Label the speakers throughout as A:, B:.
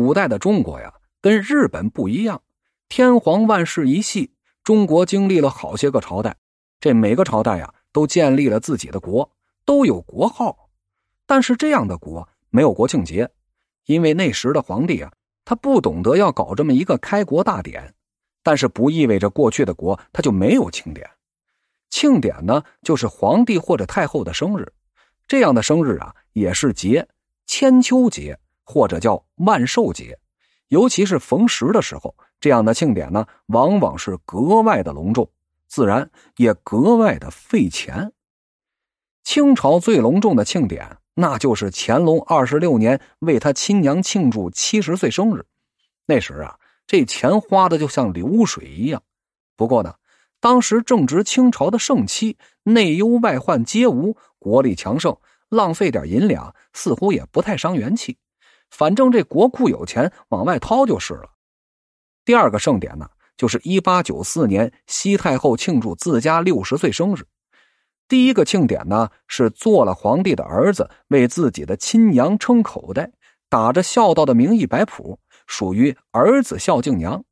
A: 古代的中国呀，跟日本不一样，天皇万世一系。中国经历了好些个朝代，这每个朝代呀，都建立了自己的国，都有国号。但是这样的国没有国庆节，因为那时的皇帝啊，他不懂得要搞这么一个开国大典。但是不意味着过去的国他就没有庆典。庆典呢，就是皇帝或者太后的生日，这样的生日啊，也是节，千秋节或者叫万寿节。尤其是逢十的时候，这样的庆典呢，往往是格外的隆重，自然也格外的费钱。清朝最隆重的庆典，那就是乾隆二十六年为他亲娘庆祝七十岁生日。那时啊，这钱花的就像流水一样。不过呢，当时正值清朝的盛期，内忧外患皆无，国力强盛，浪费点银两似乎也不太伤元气。反正这国库有钱，往外掏就是了。第二个盛典呢，就是一八九四年西太后庆祝自家六十岁生日。第一个庆典呢，是做了皇帝的儿子为自己的亲娘撑口袋，打着孝道的名义摆谱，属于儿子孝敬娘。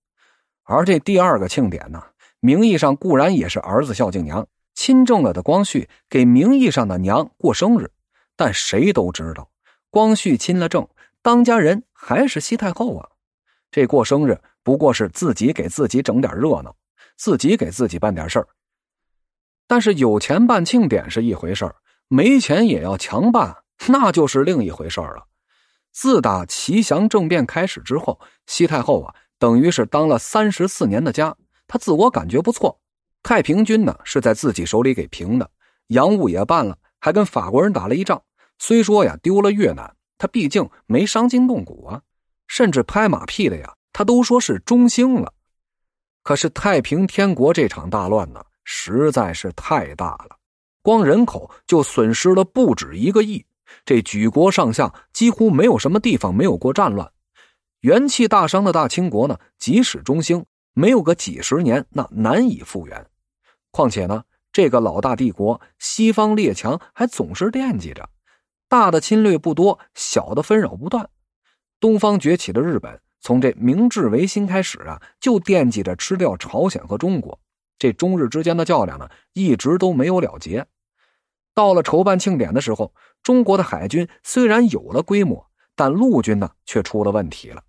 A: 而这第二个庆典呢，名义上固然也是儿子孝敬娘，亲政了的光绪给名义上的娘过生日，但谁都知道，光绪亲了政。当家人还是西太后啊，这过生日不过是自己给自己整点热闹，自己给自己办点事儿。但是有钱办庆典是一回事儿，没钱也要强办，那就是另一回事儿了。自打齐祥政变开始之后，西太后啊，等于是当了三十四年的家，她自我感觉不错。太平军呢是在自己手里给平的，洋务也办了，还跟法国人打了一仗。虽说呀丢了越南。他毕竟没伤筋动骨啊，甚至拍马屁的呀，他都说是中兴了。可是太平天国这场大乱呢，实在是太大了，光人口就损失了不止一个亿。这举国上下几乎没有什么地方没有过战乱，元气大伤的大清国呢，即使中兴，没有个几十年，那难以复原。况且呢，这个老大帝国，西方列强还总是惦记着。大的侵略不多，小的纷扰不断。东方崛起的日本，从这明治维新开始啊，就惦记着吃掉朝鲜和中国。这中日之间的较量呢，一直都没有了结。到了筹办庆典的时候，中国的海军虽然有了规模，但陆军呢却出了问题了。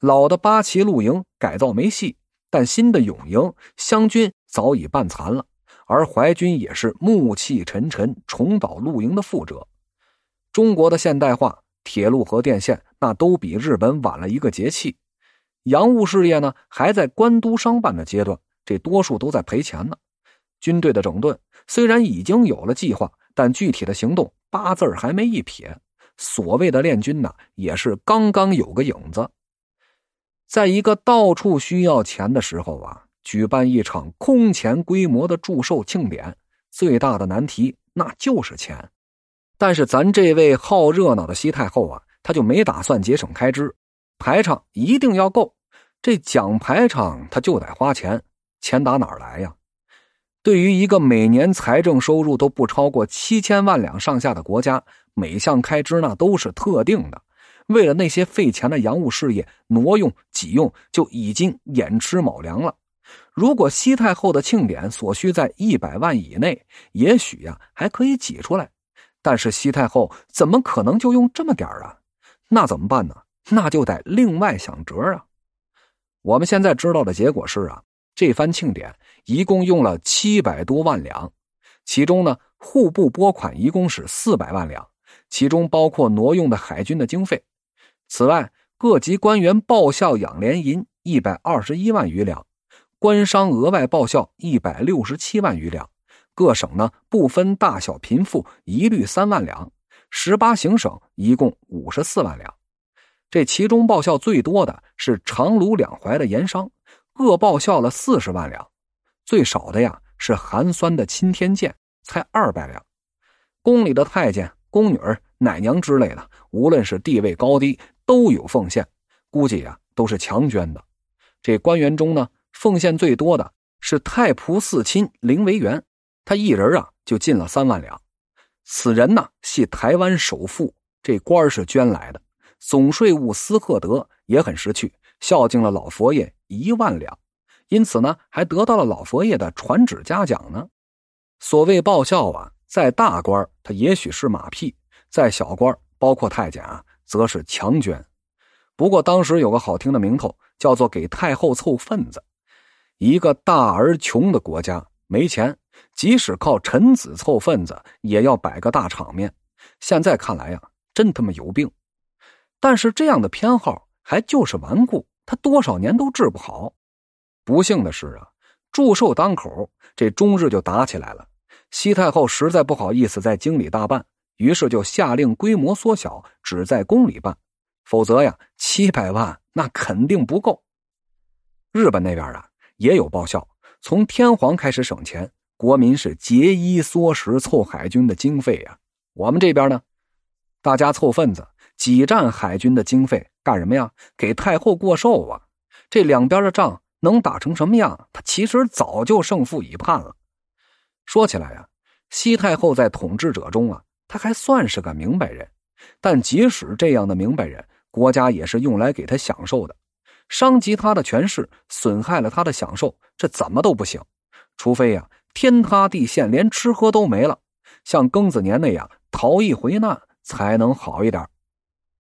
A: 老的八旗陆营改造没戏，但新的永营湘军早已办残了，而淮军也是暮气沉沉，重蹈陆营的覆辙。中国的现代化，铁路和电线那都比日本晚了一个节气。洋务事业呢，还在官督商办的阶段，这多数都在赔钱呢。军队的整顿虽然已经有了计划，但具体的行动八字还没一撇。所谓的练军呢，也是刚刚有个影子。在一个到处需要钱的时候啊，举办一场空前规模的祝寿庆典，最大的难题那就是钱。但是咱这位好热闹的西太后啊，她就没打算节省开支，排场一定要够。这讲排场，他就得花钱，钱打哪儿来呀？对于一个每年财政收入都不超过七千万两上下的国家，每项开支那都是特定的。为了那些费钱的洋务事业，挪用己用就已经寅吃卯粮了。如果西太后的庆典所需在一百万以内，也许呀还可以挤出来。但是西太后怎么可能就用这么点啊？那怎么办呢？那就得另外想辙啊！我们现在知道的结果是啊，这番庆典一共用了七百多万两，其中呢户部拨款一共是四百万两，其中包括挪用的海军的经费。此外，各级官员报效养廉银一百二十一万余两，官商额外报效一百六十七万余两。各省呢不分大小贫富，一律三万两；十八行省一共五十四万两。这其中报效最多的是长卢两淮的盐商，各报效了四十万两；最少的呀是寒酸的钦天监，才二百两。宫里的太监、宫女、奶娘之类的，无论是地位高低，都有奉献，估计呀都是强捐的。这官员中呢，奉献最多的是太仆寺卿林维元。他一人啊，就进了三万两。此人呢，系台湾首富，这官是捐来的。总税务司赫德也很识趣，孝敬了老佛爷一万两，因此呢，还得到了老佛爷的传旨嘉奖呢。所谓报效啊，在大官他也许是马屁，在小官包括太监啊，则是强捐。不过当时有个好听的名头，叫做给太后凑份子。一个大而穷的国家，没钱，即使靠臣子凑份子，也要摆个大场面。现在看来呀，真他妈有病。但是这样的偏好还就是顽固，他多少年都治不好。不幸的是啊，祝寿当口，这中日就打起来了。西太后实在不好意思在京里大办，于是就下令规模缩小，只在宫里办。否则呀，七百万那肯定不够。日本那边啊也有报效，从天皇开始省钱，国民是节衣缩食凑海军的经费呀。我们这边呢，大家凑份子。挤占海军的经费干什么呀？给太后过寿啊！这两边的仗能打成什么样？他其实早就胜负已判了。说起来呀，西太后在统治者中啊，他还算是个明白人。但即使这样的明白人，国家也是用来给他享受的。伤及他的权势，损害了他的享受，这怎么都不行。除非呀，天塌地陷，连吃喝都没了，像庚子年那样逃一回难，才能好一点。